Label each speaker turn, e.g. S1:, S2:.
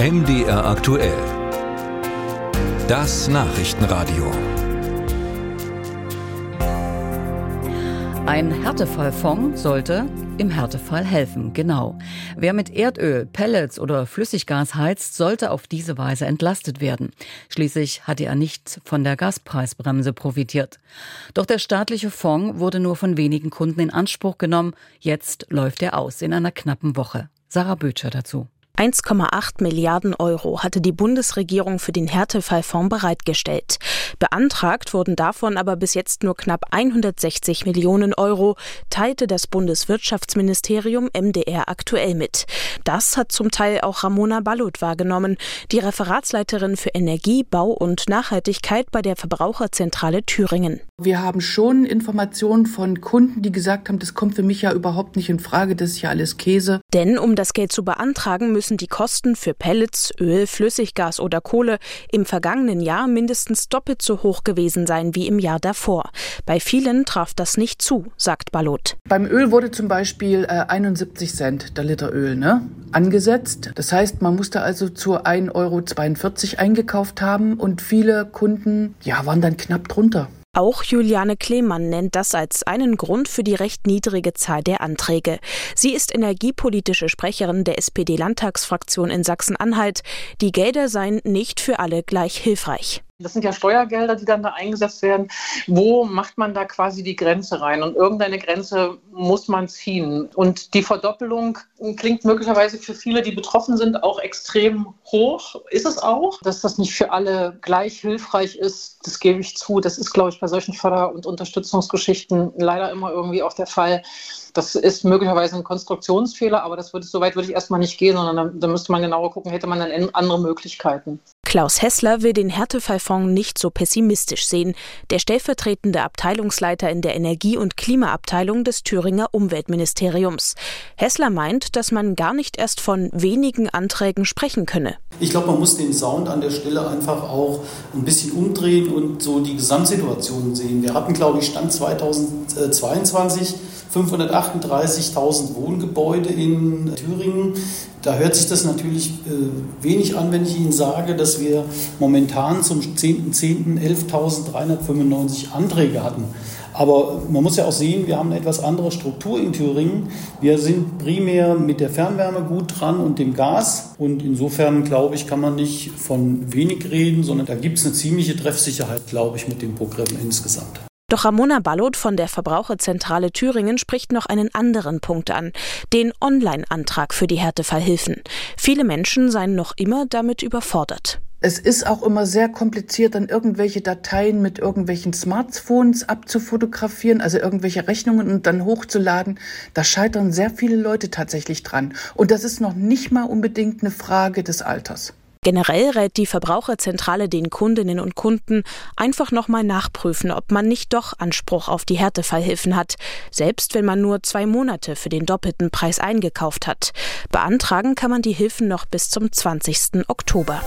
S1: MDR aktuell. Das Nachrichtenradio.
S2: Ein Härtefallfonds sollte im Härtefall helfen, genau. Wer mit Erdöl, Pellets oder Flüssiggas heizt, sollte auf diese Weise entlastet werden. Schließlich hatte er nicht von der Gaspreisbremse profitiert. Doch der staatliche Fonds wurde nur von wenigen Kunden in Anspruch genommen. Jetzt läuft er aus in einer knappen Woche. Sarah Bötscher dazu.
S3: 1,8 Milliarden Euro hatte die Bundesregierung für den Härtefallfonds bereitgestellt. Beantragt wurden davon aber bis jetzt nur knapp 160 Millionen Euro, teilte das Bundeswirtschaftsministerium MDR aktuell mit. Das hat zum Teil auch Ramona Ballot wahrgenommen, die Referatsleiterin für Energie, Bau und Nachhaltigkeit bei der Verbraucherzentrale Thüringen.
S4: Wir haben schon Informationen von Kunden, die gesagt haben, das kommt für mich ja überhaupt nicht in Frage, das ist ja alles Käse.
S3: Denn um das Geld zu beantragen, müssen müssen die Kosten für Pellets, Öl, Flüssiggas oder Kohle im vergangenen Jahr mindestens doppelt so hoch gewesen sein wie im Jahr davor. Bei vielen traf das nicht zu, sagt Balot.
S4: Beim Öl wurde zum Beispiel äh, 71 Cent der Liter Öl ne, angesetzt. Das heißt, man musste also zu 1,42 Euro eingekauft haben und viele Kunden ja, waren dann knapp drunter.
S3: Auch Juliane Klemann nennt das als einen Grund für die recht niedrige Zahl der Anträge. Sie ist energiepolitische Sprecherin der SPD-Landtagsfraktion in Sachsen-Anhalt. Die Gelder seien nicht für alle gleich hilfreich.
S5: Das sind ja Steuergelder, die dann da eingesetzt werden. Wo macht man da quasi die Grenze rein? Und irgendeine Grenze muss man ziehen. Und die Verdoppelung klingt möglicherweise für viele, die betroffen sind, auch extrem hoch. Ist es auch. Dass das nicht für alle gleich hilfreich ist, das gebe ich zu. Das ist, glaube ich, bei solchen Förder- und Unterstützungsgeschichten leider immer irgendwie auch der Fall. Das ist möglicherweise ein Konstruktionsfehler, aber das würde, so weit würde ich erstmal nicht gehen, sondern da, müsste man genauer gucken, hätte man dann andere Möglichkeiten.
S3: Klaus Hessler will den Härtefallfonds nicht so pessimistisch sehen. Der stellvertretende Abteilungsleiter in der Energie- und Klimaabteilung des Thüringer Umweltministeriums. Hessler meint, dass man gar nicht erst von wenigen Anträgen sprechen könne.
S6: Ich glaube, man muss den Sound an der Stelle einfach auch ein bisschen umdrehen und so die Gesamtsituation sehen. Wir hatten, glaube ich, Stand 2022 538.000 Wohngebäude in Thüringen. Da hört sich das natürlich äh, wenig an, wenn ich Ihnen sage, dass wir momentan zum 10.10. 11.395 Anträge hatten. Aber man muss ja auch sehen, wir haben eine etwas andere Struktur in Thüringen. Wir sind primär mit der Fernwärme gut dran und dem Gas. Und insofern, glaube ich, kann man nicht von wenig reden, sondern da gibt es eine ziemliche Treffsicherheit, glaube ich, mit dem Programm insgesamt.
S3: Doch Ramona Ballot von der Verbraucherzentrale Thüringen spricht noch einen anderen Punkt an, den Online-Antrag für die Härtefallhilfen. Viele Menschen seien noch immer damit überfordert.
S4: Es ist auch immer sehr kompliziert, dann irgendwelche Dateien mit irgendwelchen Smartphones abzufotografieren, also irgendwelche Rechnungen und dann hochzuladen. Da scheitern sehr viele Leute tatsächlich dran. Und das ist noch nicht mal unbedingt eine Frage des Alters.
S3: Generell rät die Verbraucherzentrale den Kundinnen und Kunden einfach nochmal nachprüfen, ob man nicht doch Anspruch auf die Härtefallhilfen hat, selbst wenn man nur zwei Monate für den doppelten Preis eingekauft hat. Beantragen kann man die Hilfen noch bis zum 20. Oktober.